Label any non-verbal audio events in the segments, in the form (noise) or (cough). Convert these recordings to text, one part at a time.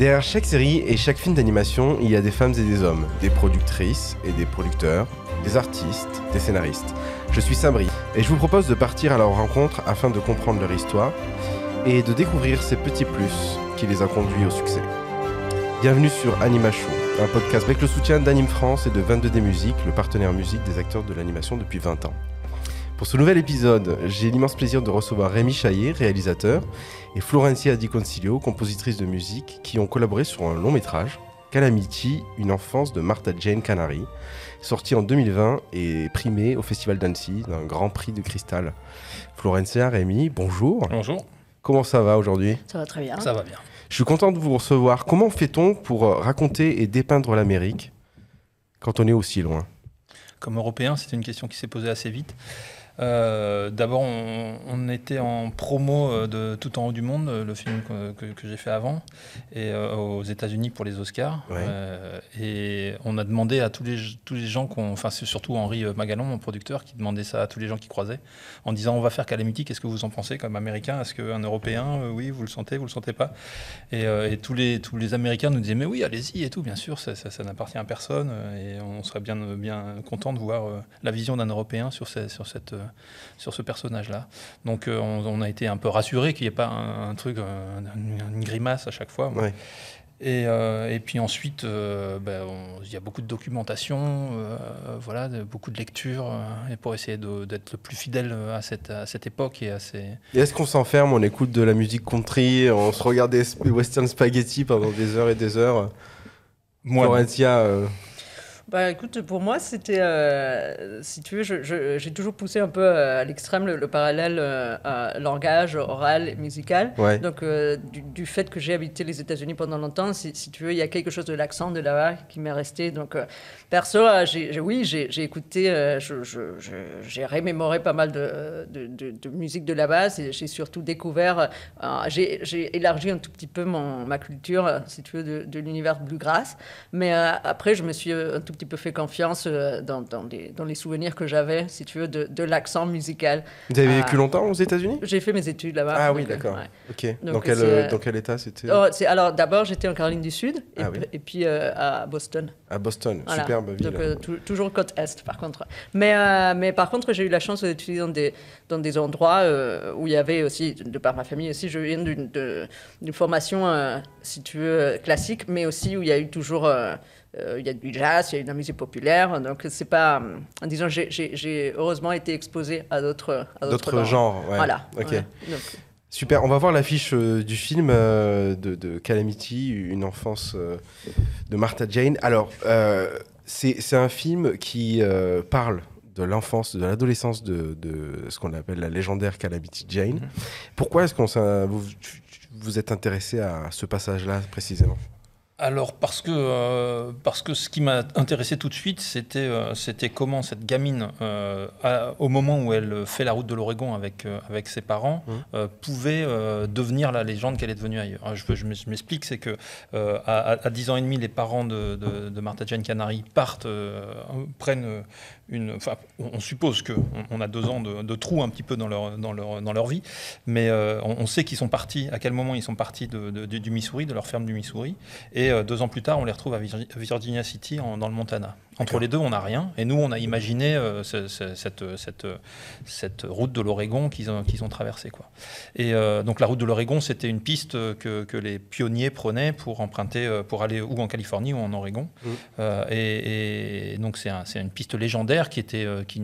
Derrière chaque série et chaque film d'animation, il y a des femmes et des hommes, des productrices et des producteurs, des artistes, des scénaristes. Je suis Sabri et je vous propose de partir à leur rencontre afin de comprendre leur histoire et de découvrir ces petits plus qui les ont conduits au succès. Bienvenue sur Anima Show, un podcast avec le soutien d'Anime France et de 22D Musique, le partenaire musique des acteurs de l'animation depuis 20 ans. Pour ce nouvel épisode, j'ai l'immense plaisir de recevoir Rémi Chaillet, réalisateur, et Florencia Di Concilio, compositrice de musique, qui ont collaboré sur un long métrage, Calamity, une enfance de Martha Jane Canary, sorti en 2020 et primé au Festival d'Annecy d'un grand prix de cristal. Florencia, Rémi, bonjour. Bonjour. Comment ça va aujourd'hui? Ça va très bien. Ça va bien. Je suis content de vous recevoir. Comment fait-on pour euh, raconter et dépeindre l'Amérique quand on est aussi loin? Comme Européen, c'est une question qui s'est posée assez vite. Euh, d'abord, on, était en promo euh, de Tout en haut du monde, le film que, j'ai fait avant, et euh, aux États-Unis pour les Oscars. et on a demandé à tous les, tous les gens, enfin c'est surtout Henri Magalon, mon producteur, qui demandait ça à tous les gens qui croisaient, en disant on va faire Calamity, qu'est-ce que vous en pensez comme Américain? Est-ce qu'un Européen, oui, vous le sentez, vous le sentez pas? Et, tous, les, tous les Américains nous disaient mais oui, allez-y et tout, bien sûr, ça, n'appartient à personne, et on serait bien, bien content de voir la vision d'un Européen sur, sur cette sur ce personnage-là. Donc euh, on, a été un peu rassuré qu'il n'y ait pas un, truc, une grimace à chaque fois. Et, euh, et, puis ensuite, euh, ben, il y a beaucoup de documentation, voilà, beaucoup de lectures, et pour essayer d'être le plus fidèle à cette, à cette époque et à ces. Et est-ce qu'on s'enferme, on écoute de la musique country, on se regarde des western spaghetti pendant des heures et des heures? Moi, Florentia, bah écoute, pour moi, c'était, euh, si tu veux, j'ai toujours poussé un peu euh, à l'extrême le, parallèle euh, à langage oral et musical. Donc, du, fait que j'ai habité les États-Unis pendant longtemps, si, si, tu veux, il y a quelque chose de l'accent de là-bas qui m'est resté. Donc, perso, j'ai, oui, j'ai écouté, j'ai remémoré pas mal de, de, de, musique de là-bas. J'ai surtout découvert, j'ai élargi un tout petit peu mon, ma culture, si tu veux, de, l'univers bluegrass. Mais après, je me suis un tout petit peu fait confiance euh, dans, dans, dans les souvenirs que j'avais, si tu veux, de, de l'accent musical. Vous avez vécu euh, longtemps aux États-Unis? J'ai fait mes études là-bas. Ah oui, d'accord. Ok. dans, quel, dans quel état c'était? Oh, Alors d'abord, j'étais en Caroline du Sud et, ah et puis euh, à Boston. À Boston, superbe ville. Donc toujours côte Est, par contre. Mais, mais par contre, j'ai eu la chance d'étudier dans des, dans des endroits où il y avait aussi, de par ma famille aussi, je viens d'une formation, si tu veux, classique, mais aussi où il y a eu toujours euh, il y a du jazz, il y a de la musique populaire. Donc, c'est pas. Disons, j'ai heureusement été exposé à d'autres. D'autres genres, ouais. Voilà. Ok. Super, on va voir l'affiche euh, du film euh, de, de, Calamity, une enfance de Martha Jane. Alors, c'est un film qui parle de l'enfance, de l'adolescence de, de, ce qu'on appelle la légendaire Calamity Jane. Mm-hmm. Pourquoi est-ce qu'on vous, vous êtes intéressé à ce passage-là précisément? Alors parce que, euh, parce que ce qui m'a intéressé tout de suite, c'était euh, c'était comment cette gamine, euh, au moment où elle fait la route de l'Oregon avec, avec ses parents, mmh. pouvait devenir la légende qu'elle est devenue ailleurs. Je, je m'explique, c'est que à, à, 10 ans et demi, les parents de, de, Martha Jane Canary partent, prennent on suppose qu'on on a deux ans de, trou un petit peu dans leur, vie, mais on, sait qu'ils sont partis, à quel moment ils sont partis du Missouri, de leur ferme du Missouri, et euh, deux ans plus tard, on les retrouve à Virginia City, dans le Montana. Entre les deux, on n'a rien. Et nous, on a imaginé euh, cette, cette, route de l'Oregon qu'ils ont, qu'ils ont traversée. Quoi. Et euh, donc la route de l'Oregon, c'était une piste que, que, les pionniers prenaient pour emprunter, pour aller ou en Californie ou en Oregon. Mmh. et, donc c'est une piste légendaire qui était, qui,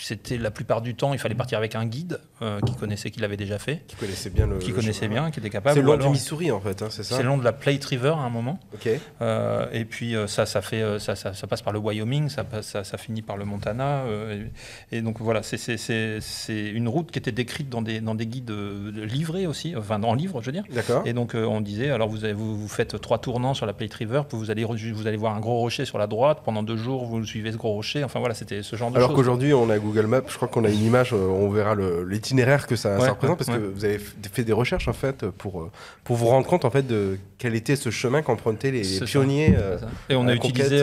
c'était la plupart du temps, il fallait partir avec un guide qui connaissait, qui l'avait déjà fait, qui connaissait bien le, qui connaissait bien, qui était capable. C'est le long du Missouri en fait, hein, c'est ça. C'est le long de la Plate River à un moment. Ok. et puis ça, ça fait, ça, ça, ça passe par le Wyoming, ça, ça, ça finit par le Montana. Euh, et, donc voilà, c'est une route qui était décrite dans des, dans des guides euh, livrés aussi, enfin en livre, je veux dire. D'accord. Et donc euh, on disait, alors vous, avez, vous, vous, faites trois tournants sur la Plate River, puis vous allez, vous allez voir un gros rocher sur la droite, pendant deux jours vous suivez ce gros rocher. Enfin voilà, c'était ce genre de choses. Alors qu'aujourd'hui on a Google Maps, je crois qu'on a une image, on verra l'itinéraire que ça, représente, parce que vous avez fait des recherches en fait pour, pour vous rendre compte en fait de quel était ce chemin qu'empruntaient les, pionniers. et on a utilisé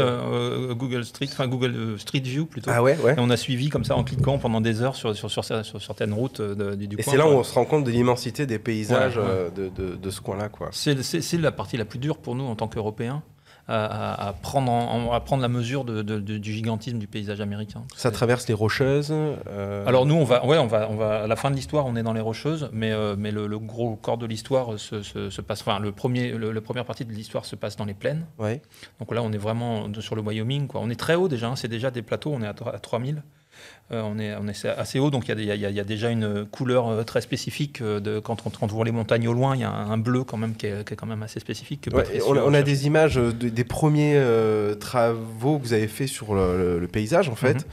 Google Street, enfin Google Street View plutôt. Ah ouais, ouais. Et on a suivi comme ça en cliquant pendant des heures sur, sur, sur, certaines routes du, coin. Et c'est là où on se rend compte de l'immensité des paysages De, de, de, ce coin-là. C'est la partie la plus dure pour nous en tant qu'Européens à, prendre à prendre la mesure de, du gigantisme du paysage américain. Ça traverse les Rocheuses euh, Alors nous, on va, ouais, on va, on va, à la fin de l'histoire, on est dans les Rocheuses, mais, euh, mais le, gros corps de l'histoire se, se, passe, enfin, le premier, le, première partie de l'histoire se passe dans les plaines. Ouais. Donc là, on est vraiment sur le Wyoming. Quoi. On est très haut déjà, hein, c'est déjà des plateaux, on est à, à 3000. Euh, on, est, on est assez haut, donc il y, y, a déjà une couleur euh, très spécifique. Euh, de, quand, on, voit les montagnes au loin, il y a un, bleu quand même qui est, quand même assez spécifique. on, a des images des premiers travaux que vous avez fait sur le, paysage, en fait,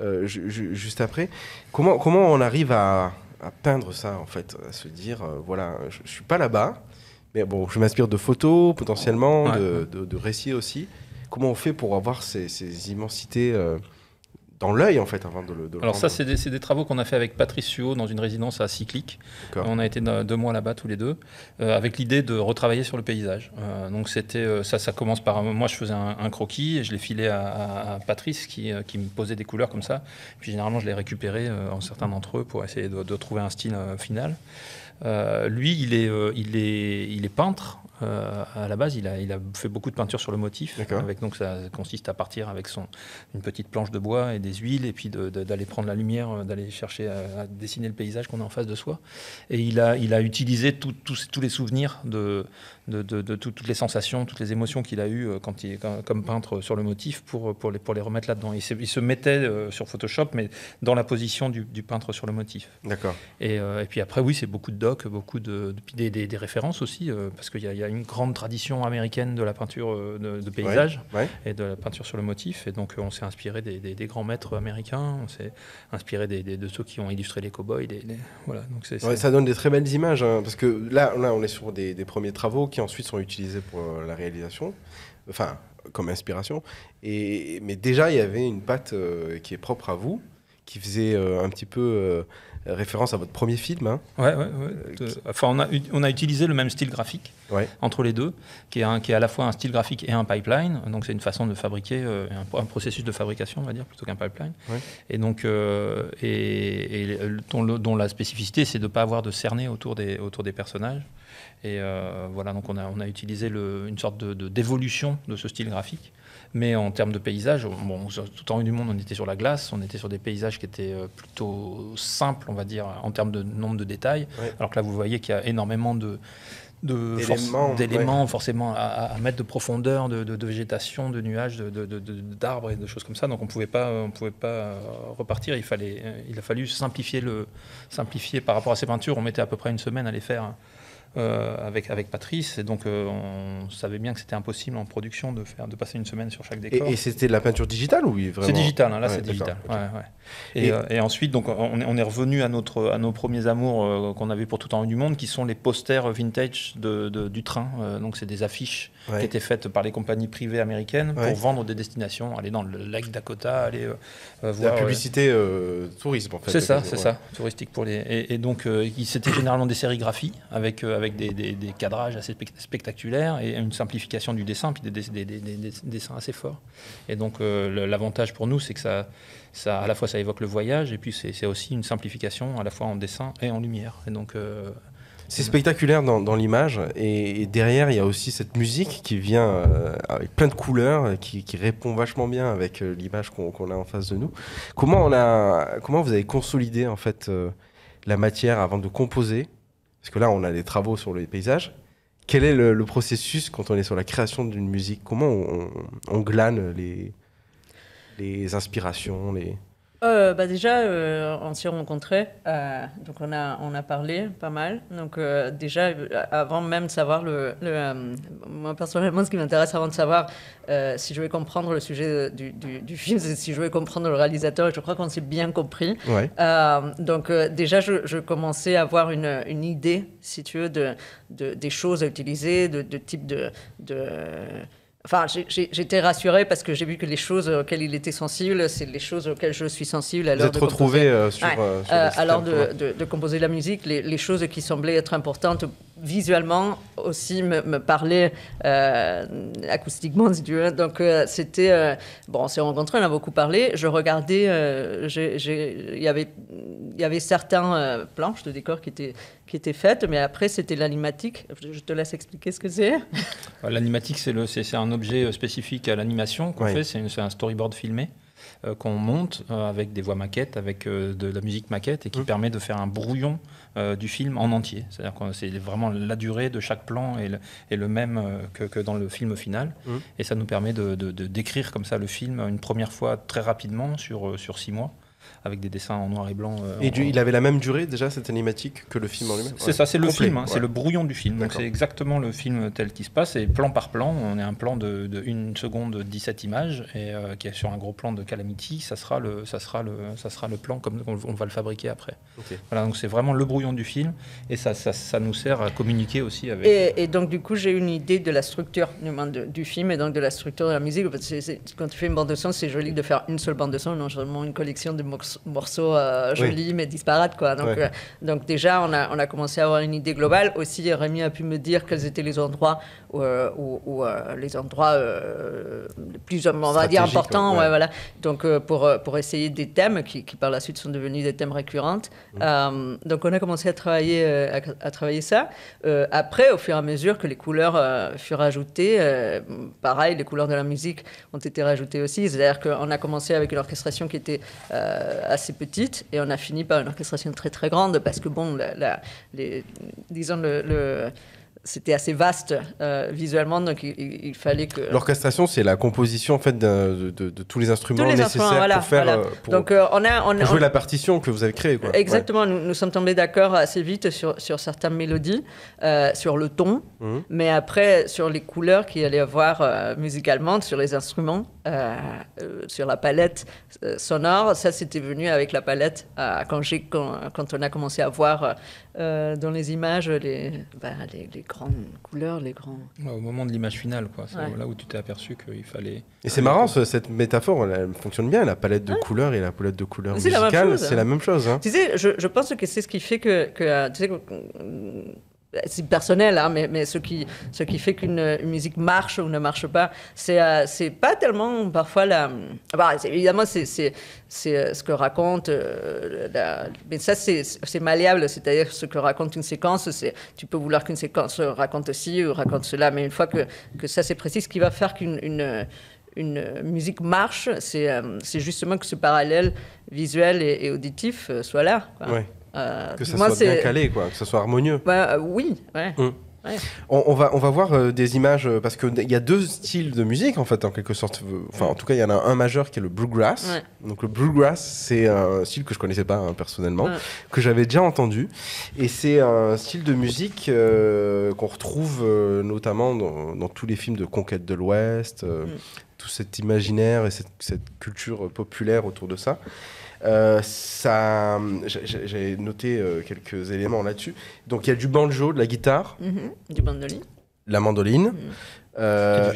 mhm. juste après. Comment, comment on arrive à, peindre ça, en fait À se dire, voilà, je, ne suis pas là-bas, mais bon, je m'inspire de photos potentiellement, de, de, récits aussi. Comment on fait pour avoir ces, ces immensités dans l'œil en fait avant de le. Alors ça c'est des, travaux qu'on a fait avec Patrice Suot dans une résidence à Cyclique. On a été deux mois là-bas tous les deux euh, avec l'idée de retravailler sur le paysage. Euh, donc c'était euh, ça ça commence par moi je faisais un, croquis et je l'ai filé à, Patrice qui, qui, me posait des couleurs comme ça. Puis généralement je les récupérais en certains d'entre eux pour essayer de, de trouver un style final. Lui il est il est il est peintre euh, à la base, il a, il a, fait beaucoup de peinture sur le motif. Avec, donc, ça consiste à partir avec son, une petite planche de bois et des huiles, et puis d'aller prendre la lumière, euh, d'aller chercher à, dessiner le paysage qu'on a en face de soi. Et il a, il a utilisé tous les souvenirs de, de, toutes les sensations, toutes les émotions qu'il a eues euh, quand il, comme peintre sur le motif pour, pour, les, pour les remettre là-dedans. Il, il, se mettait euh, sur Photoshop, mais dans la position du, peintre sur le motif. D'accord. Et, euh, et, puis après, oui, c'est beaucoup de docs, beaucoup de, des, des, références aussi, parce qu'il y, a une grande tradition américaine de la peinture de, paysage et de la peinture sur le motif. Et donc, on s'est inspiré des, grands maîtres américains, on s'est inspiré de ceux qui ont illustré les cowboys. boys voilà, donc ça donne des très belles images, hein, parce que là, là, on est sur des, premiers travaux qui ensuite sont utilisés pour euh, la réalisation, enfin, comme inspiration. Et, mais déjà, il y avait une patte euh, qui est propre à vous, qui faisait euh, un petit peu référence à votre premier film. Hein. Ouais, ouais, Enfin, on a, on a utilisé le même style graphique entre les deux, qui est, un, qui est à la fois un style graphique et un pipeline. Donc, c'est une façon de fabriquer, un, processus de fabrication, on va dire, plutôt qu'un pipeline. Et donc, et, dont, dont, la spécificité, c'est de ne pas avoir de cerné autour des, autour des personnages. Et euh, voilà, donc on a, on a utilisé le, une sorte de, d'évolution de, ce style graphique. Mais en termes de paysage, bon, tout en haut du monde, on était sur la glace, on était sur des paysages qui étaient euh, plutôt simples, on va dire, en termes de nombre de détails. Alors que là, vous voyez qu'il y a énormément de, d'éléments forcément à, mettre de profondeur, de, de végétation, de nuages, d'arbres et de choses comme ça. Donc on pouvait pas, on pouvait pas euh, repartir. Il fallait, il a fallu simplifier le, simplifier par rapport à ces peintures. On mettait à peu près une semaine à les faire. Euh, avec, avec Patrice. Et donc, euh, on savait bien que c'était impossible en production de, faire, de passer une semaine sur chaque décor. Et, c'était de la peinture digitale ou oui, C'est digital, hein, là c'est digital. Et, euh, et, ensuite, donc, on, on, est revenu à, notre, à nos premiers amours qu'on avait pour tout en haut du monde, qui sont les posters vintage de, du train. donc, c'est des affiches qui étaient faites par les compagnies privées américaines pour vendre des destinations, aller dans le lac Dakota, aller voir. La publicité tourisme, en fait. C'est ça, c'est ça, touristique pour les. Et, donc, c'était généralement des sérigraphies avec avec des, des, cadrages assez spectaculaires et une simplification du dessin, puis des, dessins assez forts. Et donc euh, l'avantage pour nous, c'est que ça, ça, à la fois ça évoque le voyage, et puis c'est aussi une simplification à la fois en dessin et en lumière. Et donc euh, c'est spectaculaire dans, l'image et, derrière il y a aussi cette musique qui vient euh, avec plein de couleurs qui, qui, répond vachement bien avec l'image qu'on a en face de nous. Comment vous avez consolidé en fait la matière avant de composer? Parce que là, on a des travaux sur les paysages. Quel est le, processus quand on est sur la création d'une musique? Comment on, glane les, inspirations euh, bah déjà, euh, on s'est rencontrés, euh, donc on a, on a parlé pas mal. Donc déjà, avant même de savoir le, moi personnellement, ce qui m'intéresse avant de savoir si je vais comprendre le sujet du, du, film, c'est si je vais comprendre le réalisateur. Et je crois qu'on s'est bien compris. donc déjà, je, je, commençais à avoir une, une, idée, si tu veux, de, de des choses à utiliser, de, de type de, de Enfin, j'étais rassurée parce que j'ai vu que les choses auxquelles il était sensible, c'est les choses auxquelles je suis sensible. Vous êtes retrouvé euh, sur, euh, sur euh, Alors de, de, composer la musique, les, les, choses qui semblaient être importantes visuellement aussi me, me parlait acoustiquement, si tu veux. Donc, c'était. bon, on s'est rencontrés, on a beaucoup parlé. Je regardais. Il y avait, y avait certains planches de décor qui étaient, qui étaient faites, mais après, c'était l'animatique. Je te laisse expliquer ce que c'est. L'animatique, c'est un objet spécifique à l'animation qu'on fait. C'est un storyboard filmé. Euh, qu'on monte euh, avec des voix maquettes, avec euh, de la musique maquette et qui mmh. permet de faire un brouillon du film en entier. C'est-à-dire que c'est vraiment la durée de chaque plan est le, le même que, dans le film final. Mmh. Et ça nous permet de, décrire comme ça le film une première fois très rapidement sur, sur six mois avec des dessins en noir et blanc. Euh, et il avait la même durée déjà cette animatique que le film en lui-même. C'est ça, c'est le film, hein, c'est le brouillon du film. Donc c'est exactement le film tel qu'il se passe, et plan par plan. On est un plan de, de 1 seconde 17 images et euh, qui est sur un gros plan de Calamity. Ça sera le, ça sera le, ça sera le plan comme on, va le fabriquer après. Voilà, donc c'est vraiment le brouillon du film et ça, ça, ça, nous sert à communiquer aussi avec. Et, donc du coup j'ai une idée de la structure du, du, film et donc de la structure de la musique. quand tu fais une bande de son, c'est joli de faire une seule bande de son, non seulement une collection de morceaux euh, jolis mais disparates. Quoi. Donc, euh, donc déjà, on a, on a commencé à avoir une idée globale. Aussi, Rémi a pu me dire quels étaient les endroits où, euh, où, les endroits plus, on va dire, importants. Ouais. voilà. Donc pour, pour essayer des thèmes qui, qui, par la suite sont devenus des thèmes récurrents. Mmh. donc on a commencé à travailler, à, travailler ça. après, au fur et à mesure que les couleurs furent ajoutées, pareil, les couleurs de la musique ont été rajoutées aussi. C'est-à-dire qu'on a commencé avec une orchestration qui était assez petite et on a fini par une orchestration très très grande parce que bon, la, les, disons le c'était assez vaste euh, visuellement, donc il, fallait que. L'orchestration, c'est la composition en fait de, de, tous les instruments nécessaires pour faire. Euh, donc euh, on a, on, jouer la partition que vous avez créée. Quoi. Exactement. Nous, nous, sommes tombés d'accord assez vite sur, sur certaines mélodies, sur le ton, mhm. mais après sur les couleurs qu'il allait avoir musicalement, sur les instruments, sur la palette sonore. Ça, c'était venu avec la palette quand, quand, quand, on a commencé à voir dans les images les, bah, les, les grandes couleurs, les grands. au moment de l'image finale, quoi. C'est là où tu t'es aperçu qu'il fallait. Et c'est marrant, cette métaphore, elle, fonctionne bien. La palette de couleurs et la palette de couleurs musicales, c'est la même chose. Hein. Tu sais, je, je, pense que c'est ce qui fait que, que tu sais, c'est personnel, hein, mais, ce, qui, ce qui fait qu'une musique marche ou ne marche pas, c'est euh, pas tellement parfois la. Bah, évidemment, c'est euh, ce que raconte. Euh, mais ça, c'est malléable, c'est-à-dire ce que raconte une séquence. Tu peux vouloir qu'une séquence raconte ci ou raconte cela, mais une fois que, que ça c'est précis, ce qui va faire qu'une une, musique marche, c'est justement que ce parallèle visuel et, auditif soit là. Quoi. Euh, que ça soit bien calé, quoi, que ça soit harmonieux. Bah, euh, oui, ouais. Hum. On, va, on va voir euh, des images parce qu'il y a deux styles de musique en fait en quelque sorte. Enfin en tout cas il y en a un majeur qui est le bluegrass. Donc le bluegrass c'est un style que je connaissais pas hein, personnellement, que j'avais déjà entendu et c'est un style de musique qu'on retrouve notamment dans, tous les films de conquête de l'Ouest, mm. tout cet imaginaire et cette, cette, culture populaire autour de ça. Euh, ça, j'ai noté euh, quelques éléments là-dessus. Donc il y a du banjo, de la guitare, mhm. du mandoline, la mandoline, mhm. euh,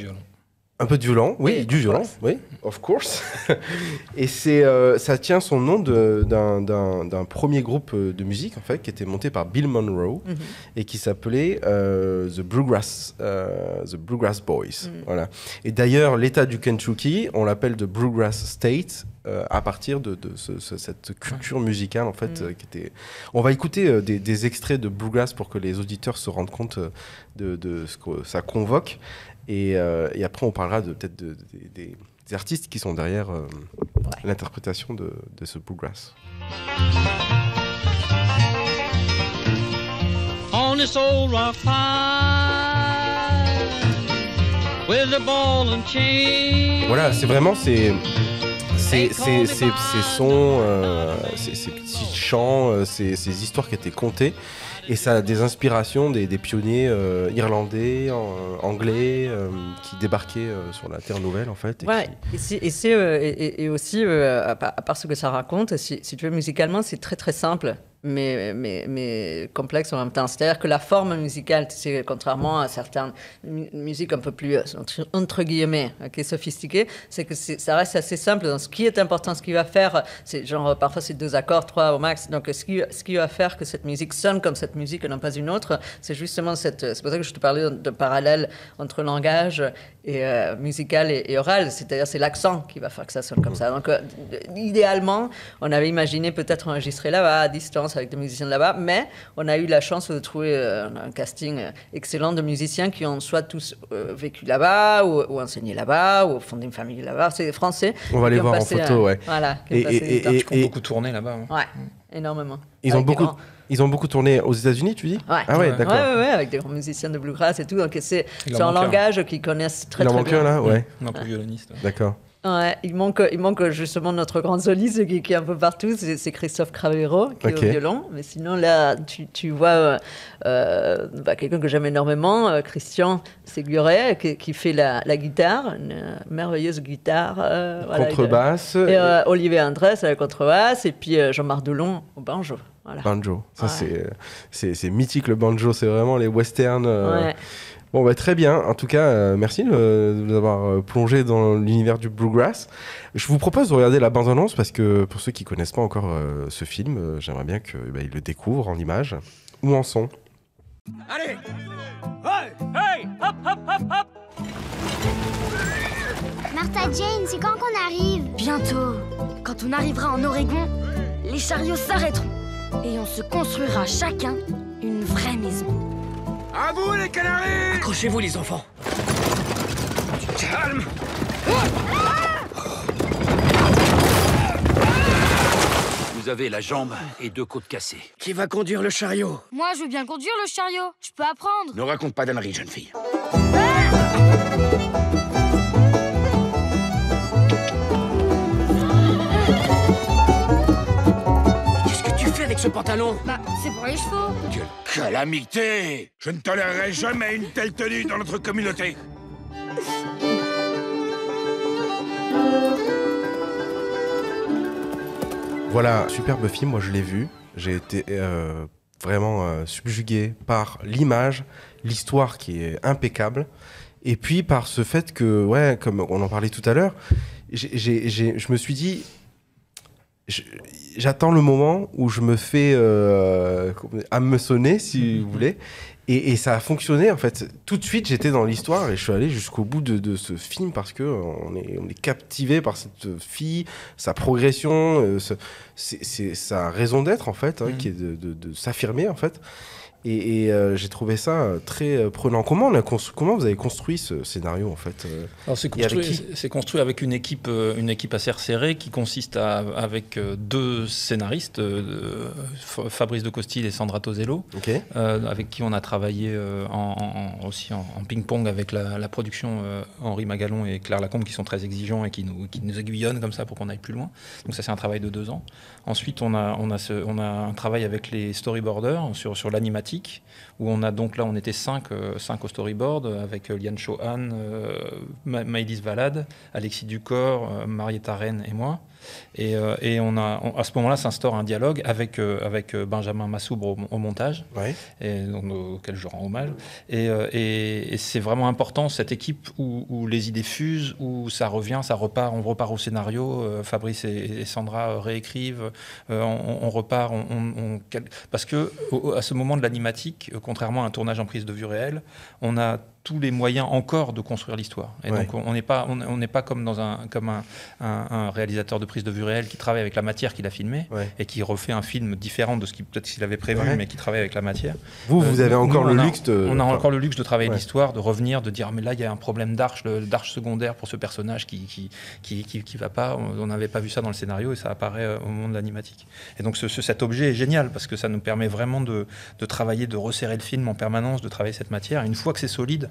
un peu de violon, oui, du violon, oui, of course. (laughs) et c'est, ça tient son nom d'un premier groupe de musique en fait qui était monté par Bill Monroe mhm. et qui s'appelait The Bluegrass, The Bluegrass Boys. Voilà. Et d'ailleurs, l'État du Kentucky, on l'appelle The Bluegrass State euh, à partir de, cette culture musicale en fait euh, qui était. On va écouter euh, des, extraits de bluegrass pour que les auditeurs se rendent compte de, ce que ça convoque et, après on parlera de peut-être des, artistes qui sont derrière l'interprétation de, ce bluegrass. On this old rock with a ball and chain. Voilà, c'est vraiment c'est ces, sons, euh, ces, petits chants, euh, ces, histoires qui étaient contées. Et ça a des inspirations des, pionniers euh, irlandais, anglais, qui débarquaient sur la Terre Nouvelle, en fait. Et ouais, et, aussi, à part ce que ça raconte, si, tu veux, musicalement, c'est très très simple. Mais, mais, mais complexe en même temps. C'est-à-dire que la forme musicale, c'est contrairement à certaines musiques un peu plus, euh, entre guillemets, qui est sophistiquée, c'est que ça reste assez simple. Dans ce qui est important, ce qui va faire, c'est genre parfois c'est deux accords, trois au max. Donc ce qui, ce qui va faire que cette musique sonne comme cette musique et non pas une autre, c'est justement cette. C'est pour ça que je te parlais de parallèle entre langage et euh, musical et, oral. C'est-à-dire c'est l'accent qui va faire que ça sonne comme ça. Donc euh, idéalement, on avait imaginé peut-être enregistrer là-bas à distance avec des musiciens là-bas, mais on a eu la chance de trouver euh, un casting excellent de musiciens qui ont soit tous vécu là-bas ou, enseigné là-bas ou fondé une famille là-bas. C'est des Français. On va les voir en photo, ouais. Voilà. Et, et, et, ont beaucoup tourné là-bas. Hein. Ouais, énormément. Ils ont beaucoup. Ils ont beaucoup tourné aux États-Unis, tu dis ouais. Ah ouais, d'accord. Ouais, ouais, avec des musiciens de bluegrass et tout. Donc c'est un langage qu'ils connaissent très, très bien. Il en manque un là, ouais. Un peu violoniste. D'accord. Ouais, il manque, il manque justement notre grand soliste qui, qui est un peu partout, c'est Christophe Cravero qui est au violon. Mais sinon, là, tu, tu vois euh, euh bah, quelqu'un que j'aime énormément, euh, Christian Séguret, qui, qui, fait la, la, guitare, une merveilleuse guitare. Euh, contrebasse. et, Olivier Andrés à la contrebasse, et puis Jean-Marc Delon au banjo. Voilà. Banjo, ça c'est mythique le banjo, c'est vraiment les westerns. Ouais. Bon, bah, très bien. En tout cas, euh, merci de nous avoir euh, plongé dans l'univers du bluegrass. Je vous propose de regarder la bande-annonce parce que pour ceux qui connaissent pas encore euh, ce film, j'aimerais bien qu'ils bah, le découvrent en images ou en son. Allez Hey Hey Hop, hop, hop, hop Martha Jane, c'est quand qu'on arrive? Bientôt. Quand on arrivera en Oregon, les chariots s'arrêteront et on se construira chacun une vraie maison. À vous, les canaris Accrochez-vous, les enfants. Calme Vous avez la jambe et deux côtes cassées. Qui va conduire le chariot? Moi, je veux bien conduire le chariot. Je peux apprendre. Ne raconte pas d'âneries, jeune fille. Ce pantalon Bah, c'est pour les chevaux. Quelle calamité Je ne tolérerai jamais une telle tenue dans notre communauté. Voilà, superbe film, moi je l'ai vu. J'ai été euh, vraiment euh, subjugué par l'image, l'histoire qui est impeccable, et puis par ce fait que, ouais, comme on en parlait tout à l'heure, je me suis dit, j'attends le moment où je me fais euh, sonner, si vous voulez. Et, ça a fonctionné, en fait. Tout de suite, j'étais dans l'histoire et je suis allé jusqu'au bout de, ce film parce que on est, on est captivé par cette fille, sa progression, euh, c'est sa raison d'être, en fait, hein, mmh. qui est de, de s'affirmer, en fait. Et, euh, j'ai trouvé ça euh, très euh, prenant. Comment, on a comment vous avez construit ce scénario en fait c'est construit, construit, avec une équipe, une équipe assez resserrée qui consiste à, avec deux scénaristes, Fabrice de Costil et Sandra Tosello, avec qui on a travaillé en, aussi en, ping-pong avec la, production Henri Magalon et Claire Lacombe qui sont très exigeants et qui nous, qui nous aiguillonnent comme ça pour qu'on aille plus loin. Donc ça c'est un travail de deux ans. Ensuite on a, on a, ce, on a un travail avec les storyboarders sur, sur l'animatique où on a donc là, on était cinq, euh, au storyboard, avec euh, Liane Chohan, euh, Maïlis Valade, Alexis Ducor, Marietta Rennes et moi. Et, euh, et on a, à ce moment-là s'instaure un dialogue avec, euh, avec euh, Benjamin Massoubre au, montage, et, auquel je rends hommage. Et, et, c'est vraiment important, cette équipe où, les idées fusent, où ça revient, ça repart, on repart au scénario, Fabrice et, Sandra réécrivent, on, repart, on, parce que à ce moment de l'animatique, contrairement à un tournage en prise de vue réelle, on a tous les moyens encore de construire l'histoire. Et donc on n'est pas, on n'est pas comme dans un, comme un, un, réalisateur de prise de vue réelle qui travaille avec la matière qu'il a filmé et qui refait un film différent de ce qu'il peut-être qu'il avait prévu, mais qui travaille avec la matière. Vous, vous euh, avez encore le luxe de. On a encore le luxe de travailler l'histoire, de revenir, de dire mais là il y a un problème d'arche, d'arche secondaire pour ce personnage qui qui, qui, qui, va pas. On n'avait pas vu ça dans le scénario et ça apparaît euh, au moment de l'animatique. Et donc ce, cet objet est génial parce que ça nous permet vraiment de, de travailler, de resserrer le film en permanence, de travailler cette matière. une fois que c'est solide,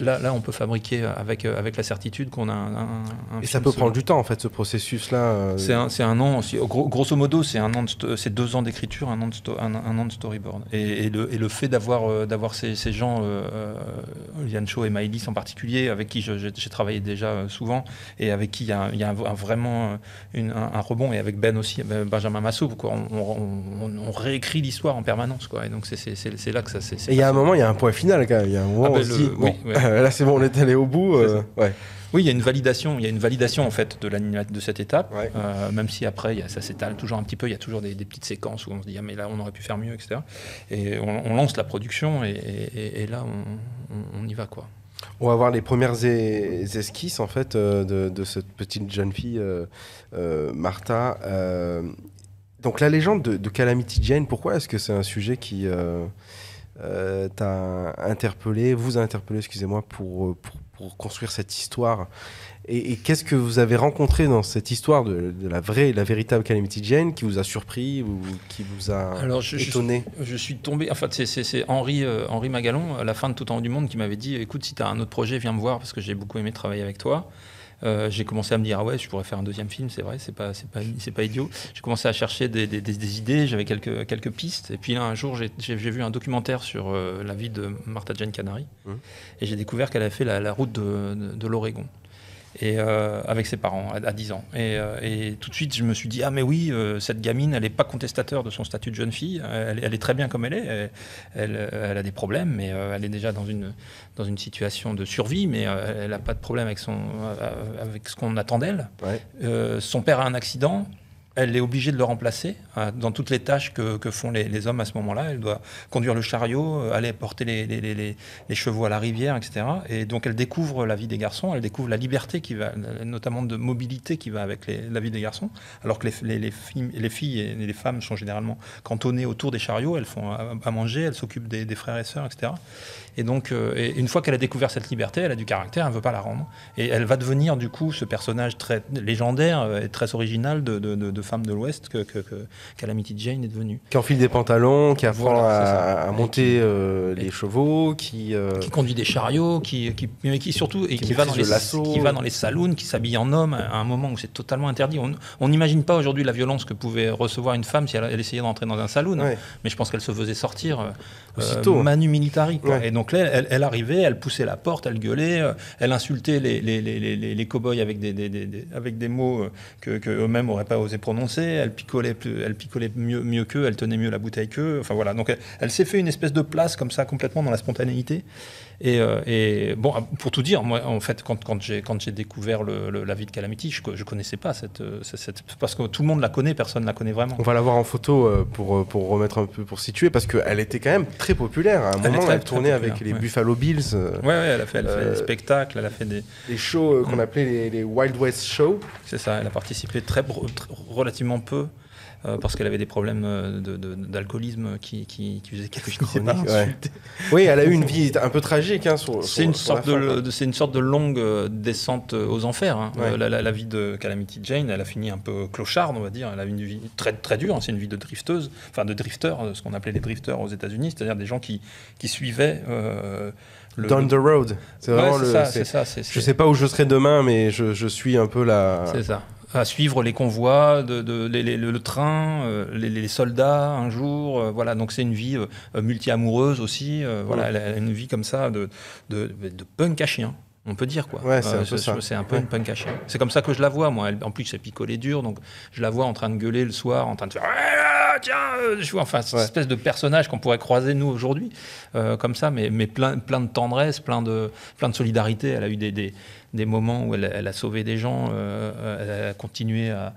Là, là, on peut fabriquer avec, avec la certitude qu'on a un, un, Et ça peut prendre du temps, en fait, ce processus-là euh... C'est un, un, an, grosso modo, c'est deux ans d'écriture, un, an de un, an de storyboard. Et, et, le, et le, fait d'avoir euh, d'avoir ces, ces, gens, euh, Lian Cho et Maïlis en particulier, avec qui j'ai travaillé déjà euh, souvent, et avec qui il y a, il y a vraiment une, un, rebond, et avec Ben aussi, ben, Benjamin Massot, quoi. On, on, on, réécrit l'histoire en permanence. Quoi. Et donc c'est là que ça... Et il y a un moment, il y a un point final, quand même. Il y a un moment, ah ben se dit, oui, là c'est bon, on est allé au bout. ouais. Oui, il y a une validation, il y a une validation en fait de, de cette étape, euh, même si après ça s'étale toujours un petit peu, il y a toujours des, petites séquences où on se dit ah mais là on aurait pu faire mieux, etc. Et on, lance la production et, là on, y va quoi. On va voir les premières esquisses en fait euh, de, cette petite jeune fille euh, Martha. donc la légende de, Calamity Jane, pourquoi est-ce que c'est un sujet qui t'a interpellé, vous a interpellé, excusez-moi, pour, pour pour construire cette histoire Et, qu'est-ce que vous avez rencontré dans cette histoire de, la vraie, la véritable Calamity Jane qui vous a surpris ou qui vous a Alors, je, étonné? je, suis tombé, en fait, c'est Henri, euh, Henri Magalon, à la fin de Tout en du monde, qui m'avait dit écoute, si tu as un autre projet, viens me voir parce que j'ai beaucoup aimé travailler avec toi. Euh, j'ai commencé à me dire ah ouais je pourrais faire un deuxième film c'est vrai c'est pas c'est pas c'est pas idiot. J'ai commencé à chercher des, des, des idées j'avais quelques quelques pistes. Et puis là un jour j'ai vu un documentaire sur euh, la vie de Martha Jane Canary. Mmh. et j'ai découvert qu'elle avait fait la, la route de, de, de l'Oregon et euh, avec ses parents à, 10 ans. Euh, et, tout de suite, je me suis dit ah mais oui, euh, cette gamine, elle n'est pas contestateur de son statut de jeune fille. Elle, est très bien comme elle est. Elle, a des problèmes, mais elle est déjà dans une dans une situation de survie, mais elle n'a pas de problème avec son avec ce qu'on attend d'elle. son père a un accident elle est obligée de le remplacer euh, dans toutes les tâches que, font les, hommes à ce moment-là. Elle doit conduire le chariot, euh, aller porter les, chevaux à la rivière, etc. Et donc elle découvre la vie des garçons, elle découvre la liberté qui va, notamment de mobilité qui va avec la vie des garçons, alors que les, filles, et les femmes sont généralement cantonnées autour des chariots, elles font à, manger, elles s'occupent des, frères et sœurs, etc. Et donc, euh, une fois qu'elle a découvert cette liberté, elle a du caractère, elle ne veut pas la rendre. Et elle va devenir du coup ce personnage très légendaire et très original de femme de l'Ouest que, que, Calamity Jane est devenue. Qui enfile des pantalons, qui apprend à, monter euh, les chevaux, qui, euh, qui conduit des chariots, qui, qui, mais qui surtout et qui, va dans les qui va dans les saloons, qui s'habille en homme à un moment où c'est totalement interdit. On n'imagine pas aujourd'hui la violence que pouvait recevoir une femme si elle, essayait d'entrer dans un saloon, mais je pense qu'elle se faisait sortir euh, Aussitôt, manu militari. Et donc là, elle, arrivait, elle poussait la porte, elle gueulait, elle insultait les, les, cow-boys avec des, mots que, que eux-mêmes n'auraient pas osé prononcer elle picolait, elle picolait mieux qu'eux, elle tenait mieux la bouteille qu'eux. Enfin voilà, donc elle, s'est fait une espèce de place comme ça, complètement dans la spontanéité. Et, euh, bon, pour tout dire, moi, en fait, quand, quand j'ai découvert le, la vie de Calamity, je, je connaissais pas cette, cette, parce que tout le monde la connaît, personne la connaît vraiment. On va la voir en photo euh, pour euh, pour remettre un peu pour situer, parce qu'elle était quand même très populaire. À un moment, elle tournait avec les Buffalo Bills. ouais, ouais, elle a fait, des spectacles, elle a fait des des shows qu'on mm. appelait les, Wild West Shows. C'est ça, elle a participé très, très relativement peu euh, parce qu'elle avait des problèmes euh, d'alcoolisme qui, qui, qui faisaient qu'elle finissait par Oui, elle a eu une vie un peu tragique. Hein, c'est une, sorte de, c'est une sorte de longue euh, descente aux enfers. Hein. La, vie de Calamity Jane, elle a fini un peu clocharde, on va dire. Elle a eu une vie très, très dure. Hein. C'est une vie de drifteuse, enfin de drifter, ce qu'on appelait les drifters aux États-Unis, c'est-à-dire des gens qui, qui suiveient. le, Down the road. C'est vraiment le. Ça, ça, je sais pas où je serai demain, mais je, je suis un peu la. C'est ça à suivre les convois, de, le train, euh, les, soldats un jour. Euh, voilà, donc c'est une vie euh, multi-amoureuse aussi. voilà, elle a une vie comme ça de, de, punk à chien. On peut dire quoi. c'est un peu une punk à chien. C'est comme ça que je la vois moi. en plus, elle picolé dur, donc je la vois en train de gueuler le soir, en train de faire ah, tiens, je vois enfin cette espèce de personnage qu'on pourrait croiser nous aujourd'hui, comme ça, mais, mais plein, plein de tendresse, plein de, plein de solidarité. Elle a eu des, des des moments où elle, a sauvé des gens, euh, elle a continué à,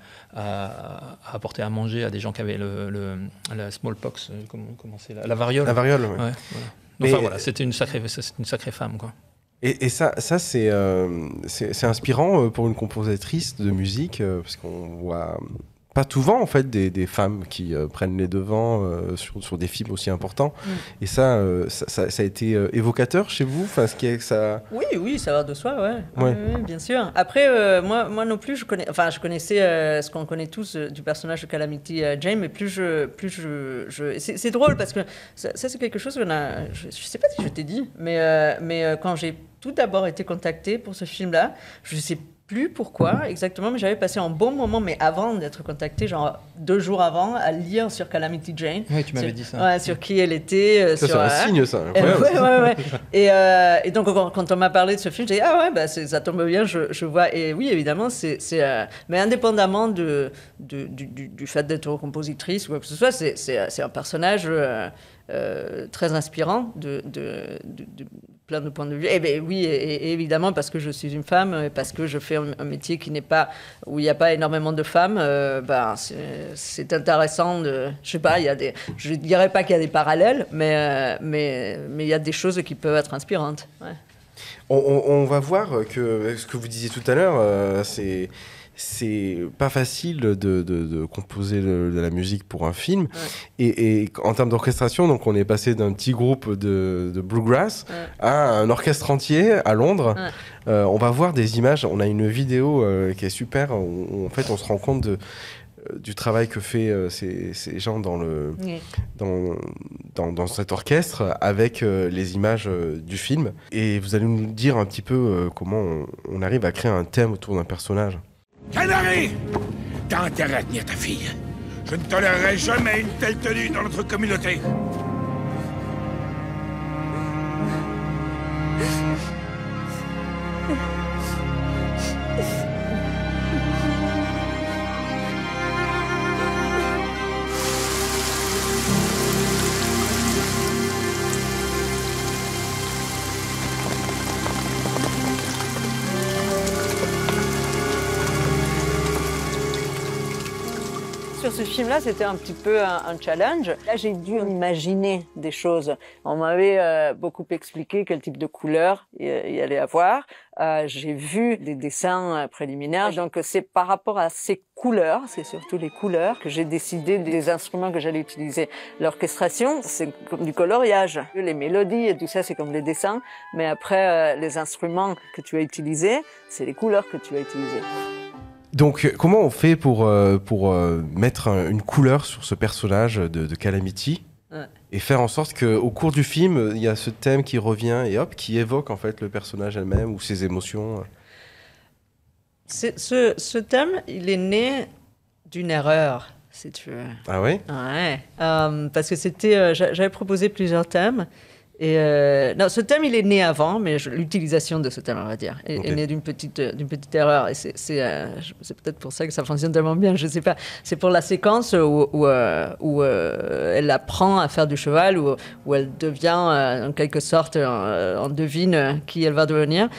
apporter à manger à des gens qui avaient le, la smallpox, euh, comment, c'est la, variole. La variole, ouais. Enfin voilà, c'était une sacrée, une sacrée femme, quoi. Et, ça, ça c'est euh, c'est inspirant pour une compositrice de musique, parce qu'on voit pas souvent en fait des, des femmes qui euh, prennent les devants euh, sur, sur, des films aussi importants. Mm. Et ça, euh, ça, ça, a été évocateur chez vous? Enfin, ce qui est, ça... Oui, oui, ça va de soi, ouais. Oui, bien sûr. Après, moi, moi non plus, je, connais, enfin, je connaissais ce qu'on connaît tous du personnage de Calamity Jane, mais plus je. Plus je, je... C'est drôle parce que ça, c'est quelque chose qu'on a. Je, ne sais pas si je t'ai dit, mais, mais quand j'ai tout d'abord été contactée pour ce film-là, je sais plus pourquoi exactement, mais j'avais passé un bon moment, mais avant d'être contactée, genre deux jours avant, à lire sur Calamity Jane. Oui, tu m'avais dit ça. Ouais, sur qui elle était. Euh, ça, c'est un signe, ça. (laughs) ouais, ouais, ouais. et, euh, et, donc, quand, on m'a parlé de ce film, j'ai dit, ah ouais, bah, ça tombe bien, je, je, vois. Et oui, évidemment, c'est. Euh, mais indépendamment de, du, du, du, fait d'être compositrice ou quoi que ce soit, c'est un personnage. Euh, très inspirant de, de, de, plein de points de vue. Eh bien, oui, et, évidemment, parce que je suis une femme, parce que je fais un, métier qui n'est pas, où il n'y a pas énormément de femmes, euh, ben, c'est intéressant je sais pas, il y a des, je dirais pas qu'il y a des parallèles, mais, euh, mais, mais il y a des choses qui peuvent être inspirantes. On, va voir que ce que vous disiez tout à l'heure, c'est c'est pas facile de, de, composer de, la musique pour un film. Et, et, en termes d'orchestration, donc on est passé d'un petit groupe de, bluegrass à un orchestre entier à Londres. Euh, on va voir des images. On a une vidéo euh, qui est super. en fait, on se rend compte de, euh, du travail que fait ces, ces, gens dans, le, dans, dans, dans, cet orchestre avec les images du film. Et vous allez nous dire un petit peu comment on, on arrive à créer un thème autour d'un personnage. Canary T'as intérêt à tenir ta fille. Je ne tolérerai jamais une telle tenue dans notre communauté. C'était un petit peu un, challenge. Là, j'ai dû imaginer des choses. On m'avait euh, beaucoup expliqué quel type de couleur il y allait avoir. Euh, j'ai vu des dessins euh, préliminaires. Donc, c'est par rapport à ces couleurs, c'est surtout les couleurs, que j'ai décidé des instruments que j'allais utiliser. L'orchestration, c'est comme du coloriage. Les mélodies et tout ça, c'est comme les dessins. Mais après, les instruments que tu as utilisés, c'est les couleurs que tu as utilisées. Donc, comment on fait pour, euh, pour euh, mettre une couleur sur ce personnage de, Calamity et faire en sorte qu'au cours du film, il y a ce thème qui revient et hop, qui évoque en fait le personnage elle-même ou ses émotions ce, ce, thème, il est né d'une erreur, si tu veux. Ah oui? Ouais. Euh, parce que c'était, j'avais proposé plusieurs thèmes. Et euh, non, ce thème, il est né avant, mais l'utilisation de ce thème, on va dire, est, est née d'une petite, euh, d'une petite erreur. Et c'est, euh, c'est, peut-être pour ça que ça fonctionne tellement bien, je ne sais pas. C'est pour la séquence où, où, où elle apprend à faire du cheval, où, où elle devient, en quelque sorte, on, devine qui elle va devenir.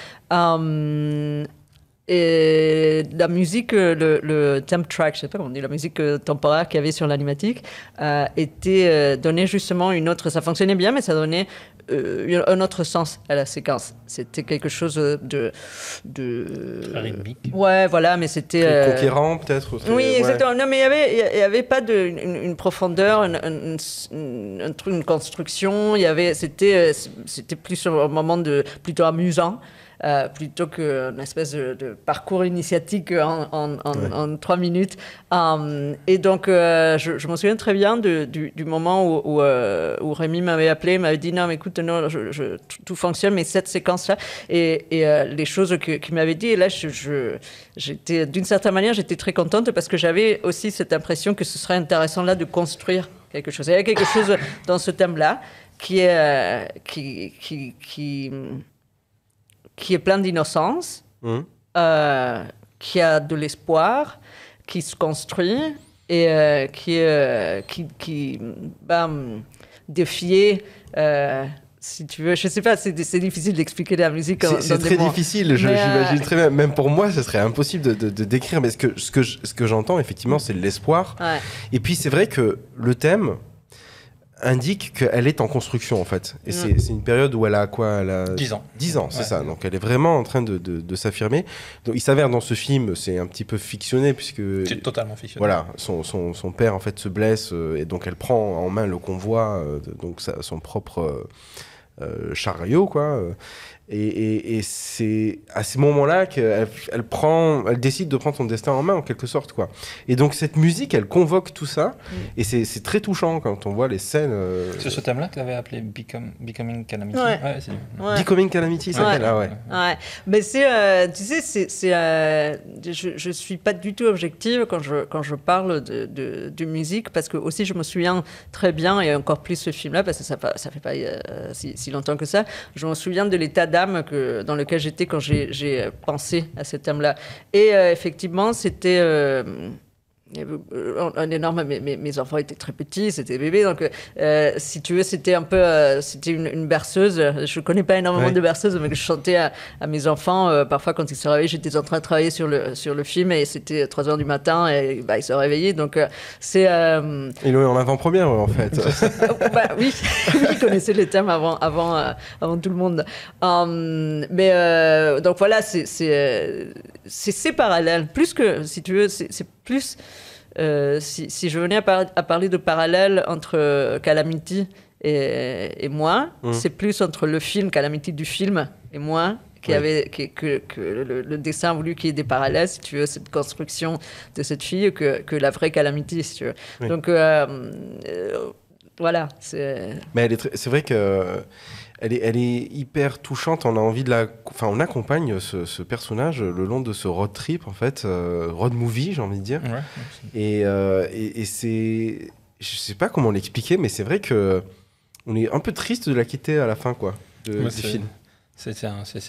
Et la musique, le, le theme track, je sais pas comment on dit, la musique temporaire qu'il y avait sur l'animatique, euh, était euh, donnée justement une autre. Ça fonctionnait bien, mais ça donnait euh, un autre sens à la séquence. C'était quelque chose de. de rythmique. Ouais, voilà, mais c'était. conquérant, peut-être Oui, exactement. Non, mais il n'y avait, il y avait pas de, une, profondeur, une, un truc, une construction. Il y avait, c'était, c'était plus un moment de, plutôt amusant. Euh, plutôt qu'une espèce de, parcours initiatique en, en, trois minutes. Euh, et donc, euh, je, je me souviens très bien du, du, moment où, où, Rémi m'avait appelé, m'avait dit non, mais écoute, non, je, tout fonctionne, mais cette séquence-là, et, et les choses qu'il m'avait dit, et là, j'étais, d'une certaine manière, j'étais très contente parce que j'avais aussi cette impression que ce serait intéressant là de construire quelque chose. Il y a quelque chose dans ce thème-là qui est, qui, qui, qui qui est plein d'innocence, mmh. euh, qui a de l'espoir, qui se construit et euh, qui, euh, qui, qui défier si tu veux. Je sais pas, c'est difficile d'expliquer la musique. C'est très difficile, j'imagine très bien. Même pour moi, ce serait impossible de, de, décrire. Mais ce que, ce que, ce que j'entends, effectivement, c'est l'espoir. Et puis, c'est vrai que le thème, indique qu'elle est en construction en fait. Et c'est une période où elle a quoi elle a 10 ans. 10 ans, c'est ça. Donc elle est vraiment en train de, de, s'affirmer. Donc il s'avère dans ce film, c'est un petit peu fictionné puisque. C'est totalement fictionné. Voilà, son, son, son, père en fait se blesse euh, et donc elle prend en main le convoi, euh, donc son propre euh, chariot quoi. Et, c'est à ce moment-là qu'elle elle prend, elle décide de prendre son destin en main en quelque sorte quoi. Et donc cette musique, elle convoque tout ça, mm. et c'est très touchant quand on voit les scènes. Euh, c'est ce thème-là que tu avais appelé Becoming Calamity. Ouais. Becoming Calamity, ça s'appelle ah ouais. ouais. Mais c'est, euh, tu sais, c'est, euh, je, je suis pas du tout objective quand je quand je parle de, de, musique parce que aussi je me souviens très bien et encore plus ce film-là parce que ça ça fait pas si, si, longtemps que ça. Je me souviens de l'état que, dans lequel j'étais quand j'ai pensé à ce thème-là. Et euh, effectivement, c'était euh, un énorme. Mes, mes, enfants étaient très petits, c'était bébé, donc euh, si tu veux, c'était un peu, euh, c'était une, berceuse. Je connais pas énormément de berceuses, mais que je chantais à, mes enfants. parfois, quand ils se réveillaient, j'étais en train de travailler sur le sur le film et c'était 3 heures du matin et bah, ils se réveillaient. Donc c'est. Ils l'ont en avant-première en fait. (laughs) bah, (laughs) oui, ils connaissaient les thèmes avant avant avant tout le monde. Hum, mais donc voilà, c'est c'est parallèle. Plus que si tu veux, c'est plus euh, si, je venais à, parler de parallèle entre euh, Calamity et, moi, mmh. c'est plus entre le film, Calamity du film, et moi, qui avait, que, le, dessin a voulu qu'il y ait des parallèles, si tu veux, cette construction de cette fille, que, que la vraie Calamity, si tu veux. Donc, euh, voilà. Mais c'est vrai que elle est, elle est hyper touchante. On a envie de la, enfin, on accompagne ce, personnage le long de ce road trip en fait, euh, road movie, j'ai envie de dire. Euh, et, et, c'est, je sais pas comment l'expliquer, mais c'est vrai que on est un peu triste de la quitter à la fin, quoi, de, du film. C'est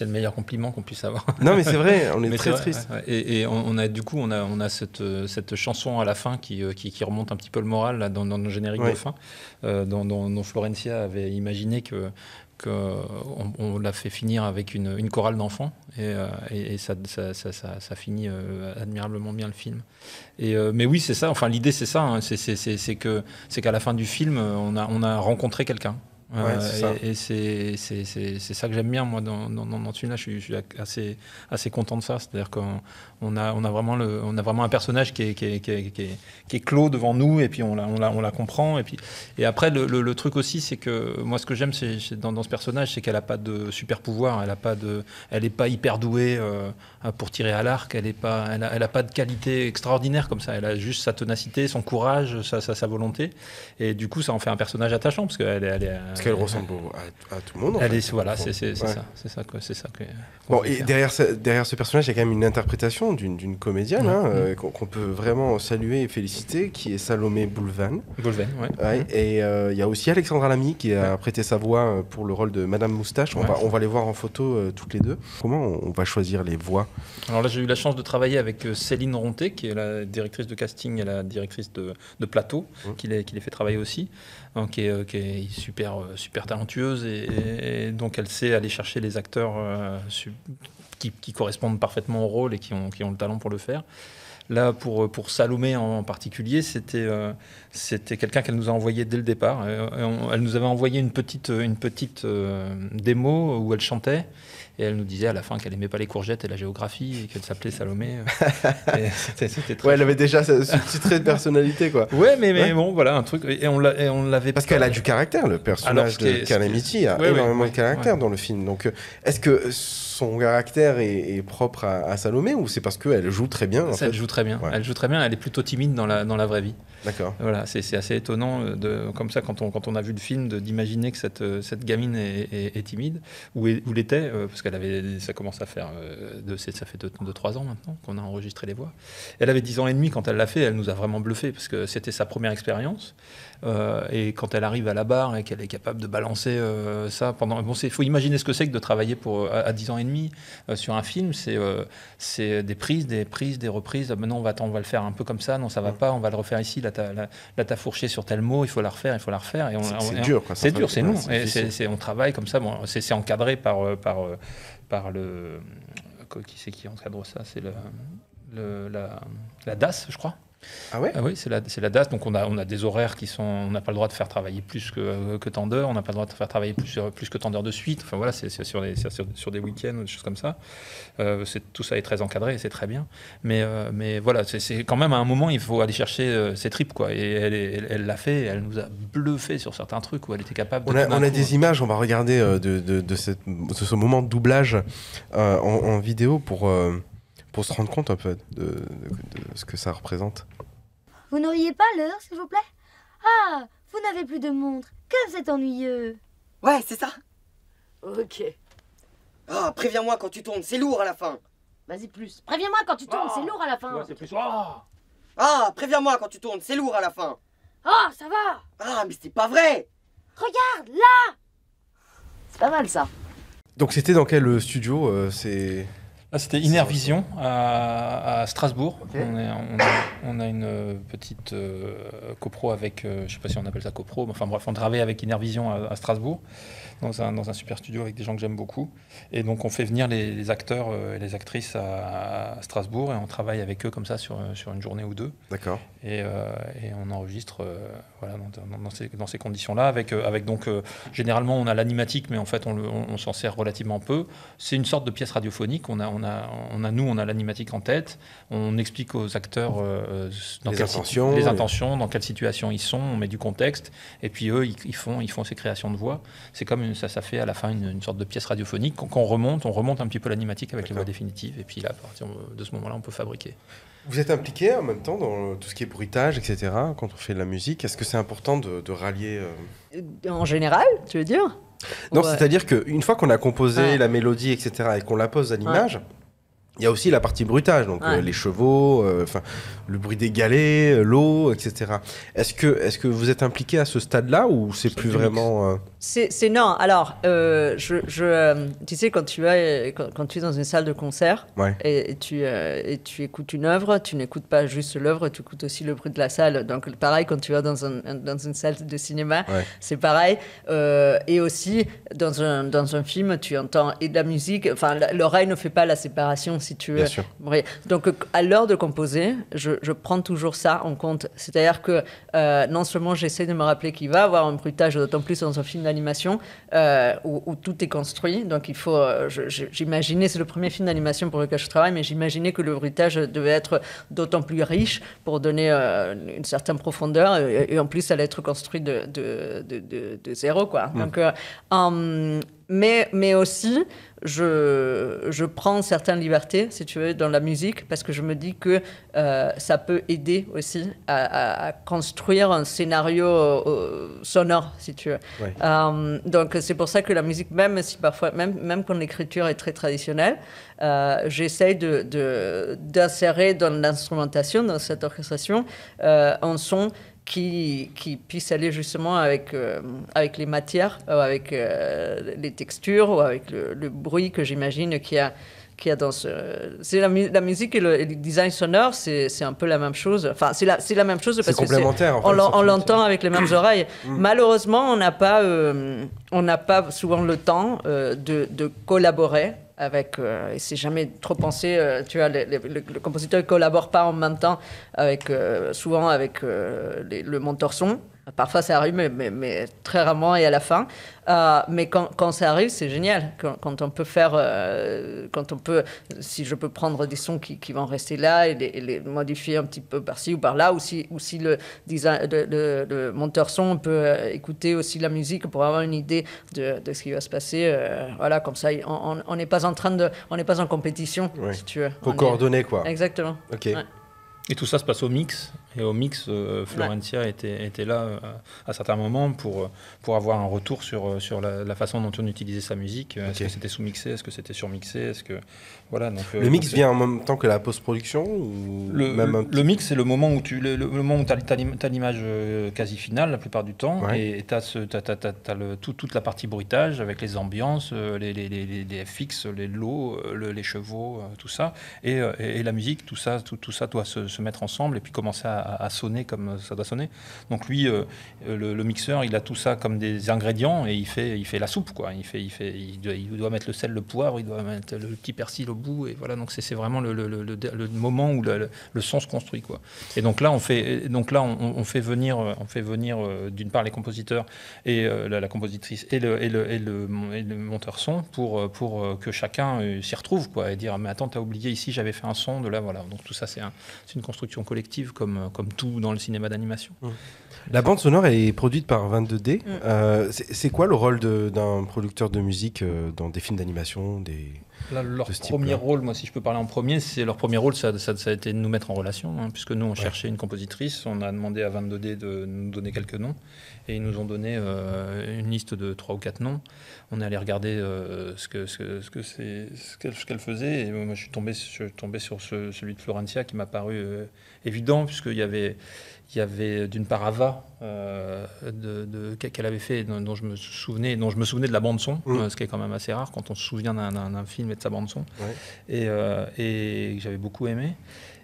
le meilleur compliment qu'on puisse avoir. Non, mais c'est vrai, on (laughs) est très triste. Et, on, a du coup, on a, on a cette, cette chanson à la fin qui, euh, qui, remonte un petit peu le moral là, dans, dans le générique de fin, dont, dont, Florencia avait imaginé que qu'on on, l'a fait finir avec une, une chorale d'enfants et, euh, et, ça, ça, ça, ça, finit euh, admirablement bien le film. Et, euh, mais oui, c'est ça. Enfin, l'idée, c'est ça. Hein, c'est qu'à la fin du film, on a, on a rencontré quelqu'un. et, c'est ça que j'aime bien, moi, dans, dans, dans ce film-là. Je, je, suis assez, assez content de ça. C'est-à-dire qu'on on a, on, a vraiment le, on a vraiment un personnage qui est, qui est, qui est, qui est, clos devant nous, et puis on la, on la, on la comprend. Et, puis, et après, le, le, truc aussi, c'est que moi, ce que j'aime dans, dans, ce personnage, c'est qu'elle n'a pas de super pouvoir. Elle n'est pas, de, elle pas hyper douée euh, pour tirer à l'arc. Elle n'a pas, elle a, elle a pas de qualité extraordinaire comme ça. Elle a juste sa ténacité, son courage, sa, sa, volonté. Et du coup, ça en fait un personnage attachant, parce qu'elle est, elle est, Parce qu'elle ressemble à, tout le monde. Elle est, voilà, c'est ça. C'est ça, c'est ça que, Bon, et derrière ce, derrière ce personnage, il y a quand même une interprétation d'une comédienne hein, euh, qu'on peut vraiment saluer et féliciter, qui est Salomé Boulvan. Boulvan, ouais. et euh, il y a aussi Alexandra Lamy qui a prêté sa voix euh, pour le rôle de Madame Moustache. On, va, on va les voir en photo toutes les deux. Comment on, va choisir les voix? Alors là, j'ai eu la chance de travailler avec Céline Ronté, qui est la directrice de casting et la directrice de, plateau, mmh. qui, les, qui les fait travailler aussi. Qui, est, qui, est, super, super talentueuse et, donc elle sait aller chercher les acteurs qui, correspondent parfaitement au rôle et qui ont, qui ont le talent pour le faire. Là, pour, pour Salomé en particulier, c'était euh, c'était quelqu'un qu'elle nous a envoyé dès le départ. Euh, elle nous avait envoyé une petite, une petite euh, démo où elle chantait. Et elle nous disait à la fin qu'elle aimait pas les courgettes et la géographie et qu'elle s'appelait Salomé. (laughs) ouais, elle avait déjà ce, petit trait de personnalité, quoi. Ouais, mais, mais bon, voilà, un truc. Et on l'avait. Parce qu'elle a du caractère, le personnage de Calamity a énormément de caractère dans le film. Donc, est-ce que son caractère est, propre à, Salomé ou c'est parce qu'elle joue très bien Elle joue très bien. Elle joue très bien. Elle est plutôt timide dans la, dans la vraie vie. D'accord. Voilà, c'est assez étonnant euh, de, comme ça quand on, quand on a vu le film d'imaginer que cette, euh, cette gamine est, timide ou, ou l'était euh, parce qu'elle avait ça commence à faire de, ça fait 2-3 ans maintenant qu'on a enregistré les voix. Elle avait 10 ans et demi quand elle l'a fait. Elle nous a vraiment bluffé parce que c'était sa première expérience. Et quand elle arrive à la barre et qu'elle est capable de balancer ça pendant. Bon, il faut imaginer ce que c'est que de travailler pour, à, 10 ans et demi sur un film. C'est c'est des prises, des prises, des reprises. Maintenant, on va, on va le faire un peu comme ça. Non, ça va pas. On va le refaire ici là, t'as fourché sur tel mot, il faut la refaire, il faut la refaire. C'est dur, C'est dur, c'est nous. Et on travaille comme ça. Bon, c'est encadré par, euh, par, euh, par le. Qui c'est qui encadre ça? C'est le, la, la, DAS, je crois. Ah ouais ah Oui, c'est la, la DAS. Donc on a, on a des horaires qui sont. On n'a pas le droit de faire travailler plus que, que tant d'heures. On n'a pas le droit de faire travailler plus, plus que tant d'heures de suite. Enfin voilà, c'est sur, sur, sur, des week-ends ou des choses comme ça. Euh, tout ça est très encadré et c'est très bien. Mais, euh, mais voilà, c'est quand même à un moment, il faut aller chercher euh, ses tripes. Quoi. Et elle l'a fait. Elle nous a bluffé sur certains trucs où elle était capable de. On a, on a des images, on va regarder de, de, de, cette, ce moment de doublage en, en, vidéo pour pour se rendre compte un peu de, ce que ça représente. Vous n'auriez pas l'heure, s'il vous plaît? Ah, vous n'avez plus de montre. Que vous êtes ennuyeux. Ouais, c'est ça. Ok. Ah, préviens-moi quand tu tournes, c'est lourd à la fin. Vas-y plus. Préviens-moi quand tu tournes, c'est lourd à la fin. c'est plus. Ah, ah préviens-moi quand tu tournes, c'est lourd à la fin. Ah, ça va. Ah, mais c'est pas vrai. Regarde, là. C'est pas mal ça. Donc c'était dans quel studio euh, C'est ah, c'était Innervision à, à Strasbourg. On, a, une euh, petite euh, copro avec, euh, je ne sais pas si on appelle ça copro, mais enfin bref, on travaille avec Innervision à Strasbourg dans un, dans un, super studio avec des gens que j'aime beaucoup. Et donc on fait venir les, acteurs euh, et les actrices à, Strasbourg et on travaille avec eux comme ça sur, sur une journée ou deux. D'accord. Et, euh, et, on enregistre voilà, dans, dans, ces, dans ces conditions-là. Avec, avec donc, généralement, on a l'animatique, mais en fait, on, on, s'en sert relativement peu. C'est une sorte de pièce radiophonique. On a, on a, on a nous, on a l'animatique en tête. On explique aux acteurs dans les, intentions, les intentions, dans quelle situation ils sont. On met du contexte. Et puis eux, ils, ils font, ils font ces créations de voix. C'est comme ça, ça fait à la fin une, sorte de pièce radiophonique. Quand, on remonte, on remonte un petit peu l'animatique avec les voix définitives, et puis là, à partir de ce moment-là, on peut fabriquer. Vous êtes impliqué en même temps dans tout ce qui est bruitage, etc., quand on fait de la musique. Est-ce que c'est important de, rallier euh, En général, tu veux dire? Non, c'est-à-dire qu'une fois qu'on a composé la mélodie, etc., et qu'on la pose à l'image, il y a aussi la partie bruitage, donc euh, les chevaux, euh, enfin le bruit des galets, euh, l'eau, etc. Est-ce que, est que vous êtes impliqué à ce stade-là ou c'est plus vraiment C'est non. Alors, je, je tu sais quand tu es quand, tu es dans une salle de concert et, tu et tu écoutes une œuvre, tu n'écoutes pas juste l'œuvre, tu écoutes aussi le bruit de la salle. Donc pareil quand tu vas dans un, dans une salle de cinéma, c'est pareil. et aussi dans un dans un film, tu entends et de la musique. Enfin, l'oreille ne fait pas la séparation si tu veux. Donc, à l'heure de composer, je, prends toujours ça en compte. C'est-à-dire que euh, non seulement j'essaie de me rappeler qu'il va avoir un bruitage, d'autant plus dans un film d'animation euh, où, tout est construit. Donc, il faut. Euh, j'imaginais, c'est le premier film d'animation pour lequel je travaille, mais j'imaginais que le bruitage devait être d'autant plus riche pour donner une certaine profondeur. Et, en plus, ça allait être construit de, de, de, de zéro, quoi. Mmh. Donc, mais, mais aussi, je, je, prends certaines libertés, si tu veux, dans la musique, parce que je me dis que euh, ça peut aider aussi à, construire un scénario euh, sonore, si tu veux. Euh, donc c'est pour ça que la musique, même si parfois, même, même quand l'écriture est très traditionnelle, j'essaye d'insérer de, dans l'instrumentation, dans cette orchestration, un son qui, qui puisse aller justement avec, euh, avec les matières, euh, avec euh, les textures, ou avec le, bruit que j'imagine qu'il y a, qu'il y a dans ce... C'est la, la, musique et le, design sonore, c'est un peu la même chose. Enfin, c'est la, la même chose parce que complémentaire, on, on l'entend avec les mêmes (coughs) oreilles. Mm. Malheureusement, on n'a pas, on n'a pas souvent le temps de, de collaborer avec, euh, et c'est jamais trop pensé, euh, tu vois, le, compositeur ne collabore pas en même temps, avec, euh, souvent avec le monteur son. Parfois ça arrive, mais, mais, très rarement et à la fin. Euh, mais quand, quand, ça arrive, c'est génial. Quand, quand, on peut faire, euh, quand on peut, si je peux prendre des sons qui, qui vont rester là et les, modifier un petit peu par-ci ou par-là, ou si, ou si le, design, le, monteur son peut euh, écouter aussi la musique pour avoir une idée de, de ce qui va se passer. voilà, comme ça, on n'est pas en train de, on n'est pas en compétition, si tu veux. Faut coordonner quoi. Exactement. Ok. Et tout ça se passe au mix? Et au mix, euh, Florentia était, était, là euh, à certains moments pour, euh, pour avoir un retour sur, sur la, façon dont on utilisait sa musique. Est-ce que c'était sous-mixé Est-ce que c'était surmixé Est-ce que voilà, donc, le mix vient en même temps que la post-production ou le, même le, mix, c'est le moment où tu le, moment où as, l'image quasi finale la plupart du temps et tu as, toute la partie bruitage avec les ambiances, les, les, les, les FX, les lots, les chevaux, tout ça et, et, la musique, tout ça, tout, tout ça doit se, se mettre ensemble et puis commencer à à, sonner comme ça doit sonner. Donc lui, le, mixeur, il a tout ça comme des ingrédients et il fait, il fait la soupe, quoi. Il, fait, il, fait, il, doit, mettre le sel, le poivre, il doit mettre le petit persil au bout. Et voilà, donc c'est vraiment le, le, moment où le, son se construit, quoi. Et donc là, on fait, donc là, on, fait venir, on fait venir d'une part les compositeurs et la, compositrice et le, et le, et le, monteur son pour, pour que chacun s'y retrouve, quoi, et dire mais attends, t'as oublié ici, j'avais fait un son de là, voilà. Donc tout ça, c'est une construction collective comme, comme tout dans le cinéma d'animation. Mmh. La bande sonore est produite par 22D. Mmh. Euh, c'est quoi le rôle d'un producteur de musique euh, dans des films d'animation des... leur premier rôle, moi, si je peux parler en premier, c'est leur premier rôle, ça, ça, a été de nous mettre en relation, hein, puisque nous, on cherchait une compositrice, on a demandé à 22D de nous donner quelques noms, et ils nous ont donné euh, une liste de trois ou quatre noms. On est allé regarder ce que ce que c'est ce qu'elle faisait, et moi, je suis tombé, je suis tombé sur celui de Florentia qui m'a paru évident, puisqu'il y avait il y avait d'une part Ava euh, de, qu'elle avait fait, dont, je me souvenais, dont je me souvenais de la bande son, mm. euh, ce qui est quand même assez rare quand on se souvient d'un film et de sa bande son, et, euh, et j'avais beaucoup aimé.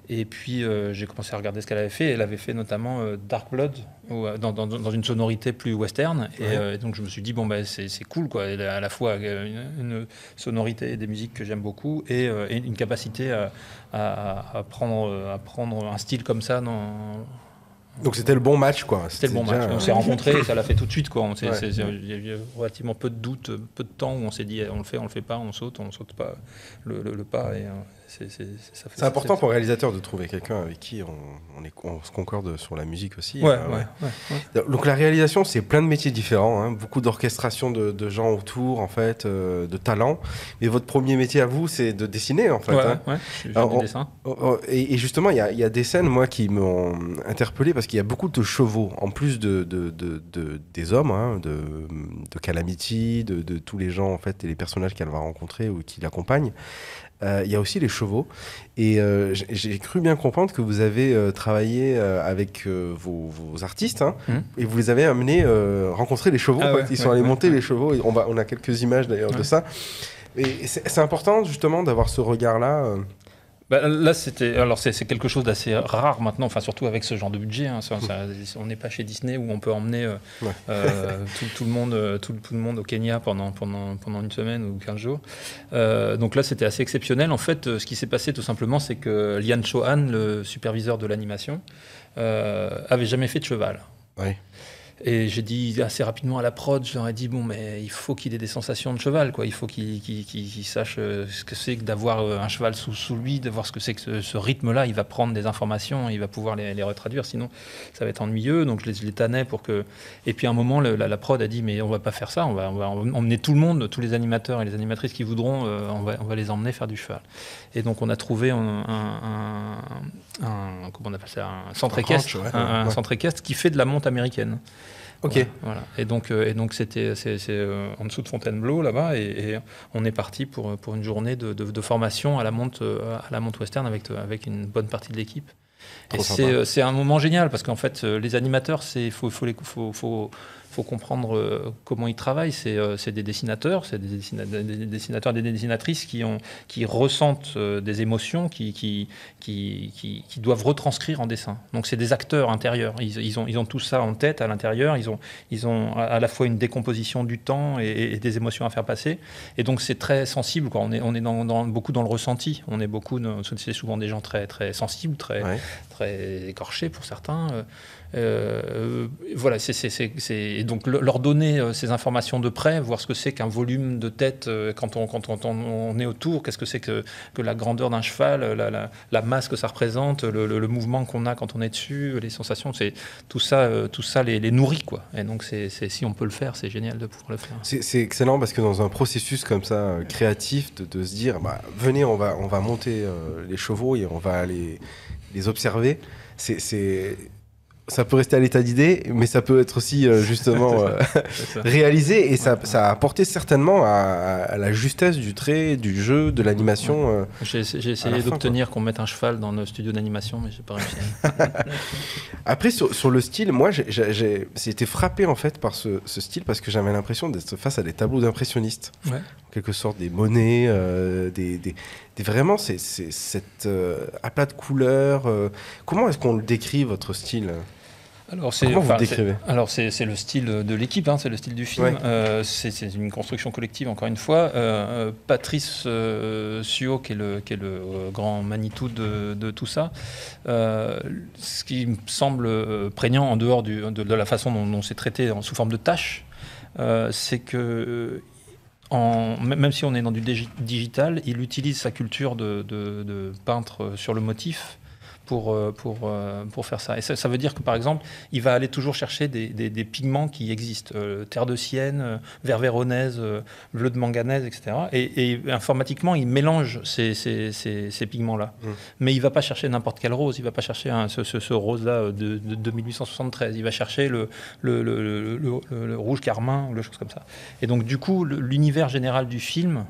Et puis j'ai commencé à regarder ce qu'elle avait fait. Elle avait fait notamment Dark Blood, dans, dans, une sonorité plus western. Et, donc je me suis dit, bon, bah, c'est cool, quoi. Elle a à la fois une, sonorité et des musiques que j'aime beaucoup et, une capacité à, à, à, prendre, à prendre un style comme ça dans, donc c'était le bon match, quoi. C'était le bon match. On s'est rencontrés et ça l'a fait tout de suite, quoi. Il y a eu relativement peu de doutes, peu de temps où on s'est dit on le fait, on le fait pas, on saute, on saute pas le, le, pas. Et, euh, c'est important pour un réalisateur de trouver quelqu'un avec qui on, est, se concorde sur la musique aussi. Ouais, euh, Donc la réalisation, c'est plein de métiers différents, hein. beaucoup d'orchestration de, gens autour, en fait, euh, de talent. Mais votre premier métier à vous, c'est de dessiner, en fait. Hein. Ouais, dessin. Et, justement, il y, a des scènes, moi, qui m'ont interpellé parce qu'il y a beaucoup de chevaux, en plus de, des hommes, hein, de, Calamity, de, tous les gens, en fait, et les personnages qu'elle va rencontrer ou qui l'accompagnent. Euh, il y a aussi les chevaux. Et euh, j'ai cru bien comprendre que vous avez euh, travaillé avec vos, artistes hein, mmh. et vous les avez amenés rencontrer les chevaux. Ah Ils sont allés monter les chevaux. on, va, on a quelques images d'ailleurs de ça. Et c'est important justement d'avoir ce regard-là bah, là, c'était alors c'est quelque chose d'assez rare maintenant, enfin surtout avec ce genre de budget. Hein. on n'est pas chez Disney où on peut emmener euh, euh, tout, le monde, euh, tout, le monde au Kenya pendant pendant pendant une semaine ou 15 jours. donc là, c'était assez exceptionnel. En fait, ce qui s'est passé tout simplement, c'est que Lian Chohan, le superviseur de l'animation, avait jamais fait de cheval. Et j'ai dit assez rapidement à la prod, je leur ai dit bon, mais il faut qu'il ait des sensations de cheval, quoi. Il faut qu'il sache euh, ce que c'est que d'avoir euh, un cheval sous, sous lui, de voir ce que c'est que ce, rythme-là. Il va prendre des informations, il va pouvoir les, les, retraduire, sinon ça va être ennuyeux. Donc je les, tannais pour que. Et puis à un moment, la, prod a dit mais on va pas faire ça, on va, on va, emmener tout le monde, tous les animateurs et les animatrices qui voudront, euh, on, va, on va les emmener faire du cheval. Et donc on a trouvé un, un, comment on appelle ça, un centre équestre, un, centre équestre qui fait de la monte américaine. Ok. Voilà, Et donc, euh, et donc c'était c'est, euh, en dessous de Fontainebleau là-bas, et, on est parti pour, pour une journée de, de, formation à la monte euh, à la monte western avec avec une bonne partie de l'équipe. Et c'est, c'est un moment génial parce qu'en fait les animateurs c'est faut faut, les, faut, faut faut comprendre euh, comment ils travaillent. C'est euh, des dessinateurs, c'est des, dessinateurs et des dessinatrices qui, ont, qui ressentent euh, des émotions, qui, qui, qui, qui, doivent retranscrire en dessin. Donc c'est des acteurs intérieurs. Ils, ils, ont, ils ont tout ça en tête à l'intérieur. Ils ont, ils ont à la fois une décomposition du temps et, des émotions à faire passer. Et donc c'est très sensible. Quoi. On est, on est dans, beaucoup dans le ressenti. On est beaucoup, c'est souvent des gens très, très sensibles, très, très écorchés pour certains. Euh, voilà, c'est donc leur donner euh, ces informations de près, voir ce que c'est qu'un volume de tête euh, quand on, quand on, est autour, qu'est-ce que c'est que, la grandeur d'un cheval, la, masse que ça représente, le, mouvement qu'on a quand on est dessus, les sensations, c'est tout ça, tout ça les, nourrit quoi. Et donc c'est si on peut le faire, c'est génial de pouvoir le faire. C'est excellent parce que dans un processus comme ça créatif, de, se dire, bah, venez, on va, on va monter les chevaux et on va les observer. C'est ça peut rester à l'état d'idée, mais ça peut être aussi euh, justement (laughs) euh, réalisé et ça, ça, a apporté certainement à, la justesse du trait, du jeu, de l'animation. Euh, j'ai essayé d'obtenir qu'on mette un cheval dans le studio d'animation, mais j'ai pas réussi. (laughs) Après, sur, le style, moi, j'ai été frappé en fait par ce, style parce que j'avais l'impression d'être face à des tableaux d'impressionnistes. En quelque sorte, des monnaies, des, des, vraiment, c'est cet aplat de couleurs. comment est-ce qu'on le décrit, votre style? Alors c'est, Alors c'est, le style de l'équipe, hein, c'est le style du film. Euh, c'est, une construction collective, encore une fois. Euh, euh, Patrice Suo, qui est le, qui est le grand Manitou de, tout ça, ce qui me semble prégnant en dehors du, de, la façon dont, c'est traité sous forme de tâches, c'est que même si on est dans du digital, il utilise sa culture de peintre sur le motif pour, euh, pour, euh, pour faire ça. Et ça, veut dire que, par exemple, il va aller toujours chercher des, des, pigments qui existent, euh, terre de sienne, véronaise, bleu de manganèse, etc. Et, informatiquement, il mélange ces, ces, ces, pigments-là. Mmh. Mais il ne va pas chercher n'importe quel rose, il ne va pas chercher ce, ce, rose-là de, de, 1873, il va chercher le, le, le, le, rouge carmin ou le chose comme ça. Et donc, du coup, l'univers général du film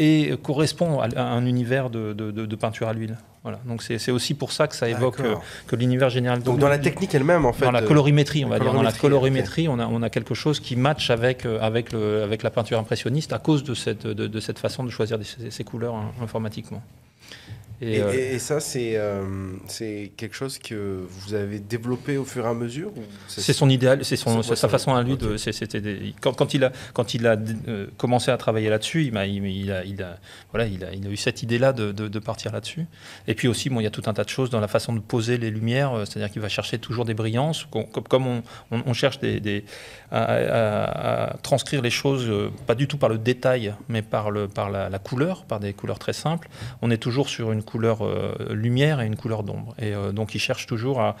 et correspond à un univers de, de peinture à l'huile. Voilà. Donc c'est aussi pour ça que ça évoque euh, que l'univers général. Donc, dans la technique elle-même, en fait. Dans la colorimétrie, on va dire. Dans la colorimétrie, on, a, on a quelque chose qui match avec, euh, avec, le, avec la peinture impressionniste à cause de cette, de, de cette façon de choisir ces couleurs hein, informatiquement. Euh, et, ça, c'est euh, c'est quelque chose que vous avez développé au fur et à mesure C'est son idéal, c'est sa façon à lui. De, quand, quand, il a, quand il a euh, commencé à travailler là-dessus, il, a, il, a, il, a, voilà, il, a, il a eu cette idée-là de, de, partir là-dessus. Et puis aussi, bon, il y a tout un tas de choses dans la façon de poser les lumières, c'est-à-dire qu'il va chercher toujours des brillances, comme, comme on, on, cherche des, des à, transcrire les choses, pas du tout par le détail, mais par, le, par la, la couleur, par des couleurs très simples. On est toujours sur une couleur euh, lumière et une couleur d'ombre. Et euh, donc, il cherche toujours à,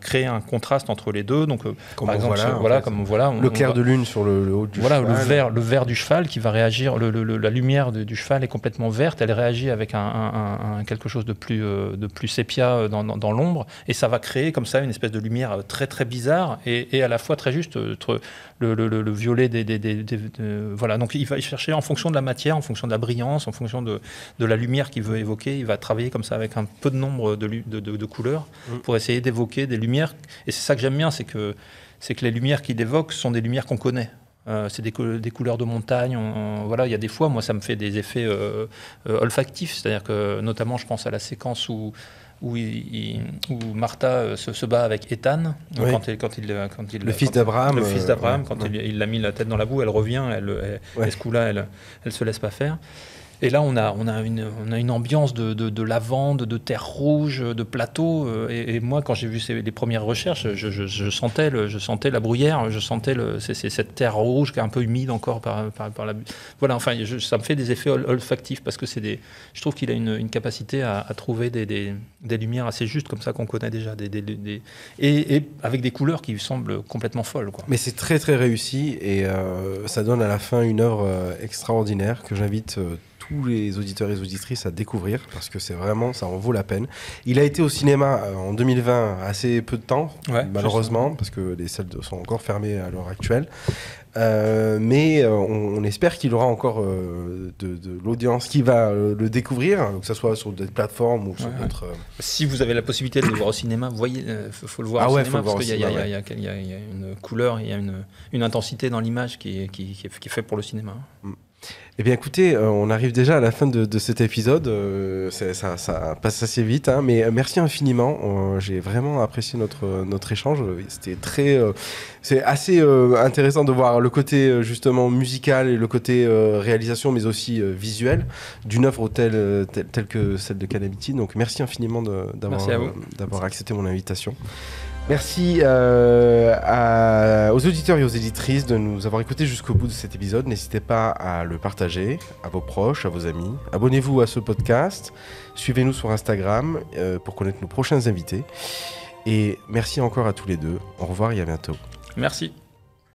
créer un contraste entre les deux. Donc, euh, par exemple, voilà, comme voilà, le clair de lune sur le, haut du voilà, cheval. le vert, le vert du cheval qui va réagir. la lumière du cheval est complètement verte. Elle réagit avec un, quelque chose de plus, de plus sépia dans, l'ombre, et ça va créer comme ça une espèce de lumière très très bizarre et, et à la fois très juste le, violet des, voilà. Donc, il va chercher en fonction de la matière, en fonction de la brillance, en fonction de, de la lumière qu'il veut évoquer. Il va travailler comme ça avec un peu de nombre de, de, couleurs mm. pour essayer d'évoquer des lumières. Et c'est ça que j'aime bien, c'est que, c'est que les lumières qu'il évoque sont des lumières qu'on connaît. Euh, c'est des, des, couleurs de montagne. voilà, il y a des fois, moi, ça me fait des effets euh, euh, olfactifs. C'est-à-dire que, notamment, je pense à la séquence où où, où Martha se, bat avec Ethan quand, il, quand, il, quand il le fils d'Abraham le fils d'Abraham quand il, il, a mis la tête dans la boue elle revient elle, elle, ce coup-là elle elle se laisse pas faire et là, on a, on a, une, on a une ambiance de, de, lavande, de terre rouge, de plateau. Euh, et, moi, quand j'ai vu ces, les premières recherches, je, sentais je sentais la bruyère, je sentais le, cette terre rouge qui est un peu humide encore par, par, la. Voilà, enfin, ça me fait des effets olfactifs parce que c'est des. Je trouve qu'il a une, capacité à, trouver des, des, des, lumières assez justes, comme ça qu'on connaît déjà, et, et, avec des couleurs qui semblent complètement folles. Mais c'est très très réussi et euh, ça donne à la fin une œuvre euh, extraordinaire que j'invite tous les auditeurs et les auditrices à découvrir parce que c'est vraiment, ça en vaut la peine. Il a été au cinéma euh, en 2020 assez peu de temps, malheureusement, parce que les salles sont encore fermées à l'heure actuelle. Euh, mais euh, on, espère qu'il aura encore de, l'audience qui va le découvrir, que ce soit sur des plateformes ou sur d'autres. Si vous avez la possibilité de le voir au cinéma, voyez, faut, le voir ah au cinéma parce qu'il y, y, a une couleur, il y a une, une intensité dans l'image qui, qui, qui, est fait pour le cinéma. Mm. Eh bien, écoutez, euh, on arrive déjà à la fin de, cet épisode. Euh, ça, passe assez vite, hein, mais euh, merci infiniment. J'ai vraiment apprécié notre, notre échange. C'était très, c'est assez intéressant de voir le côté justement musical et le côté réalisation, mais aussi visuel d'une œuvre telle, telle, que celle de Calamity. Donc, merci infiniment d'avoir accepté mon invitation. Merci euh, aux auditeurs et aux éditrices de nous avoir écoutés jusqu'au bout de cet épisode. N'hésitez pas à le partager à vos proches, à vos amis. Abonnez-vous à ce podcast. Suivez-nous sur Instagram euh, pour connaître nos prochains invités. Et merci encore à tous les deux. Au revoir et à bientôt. Merci.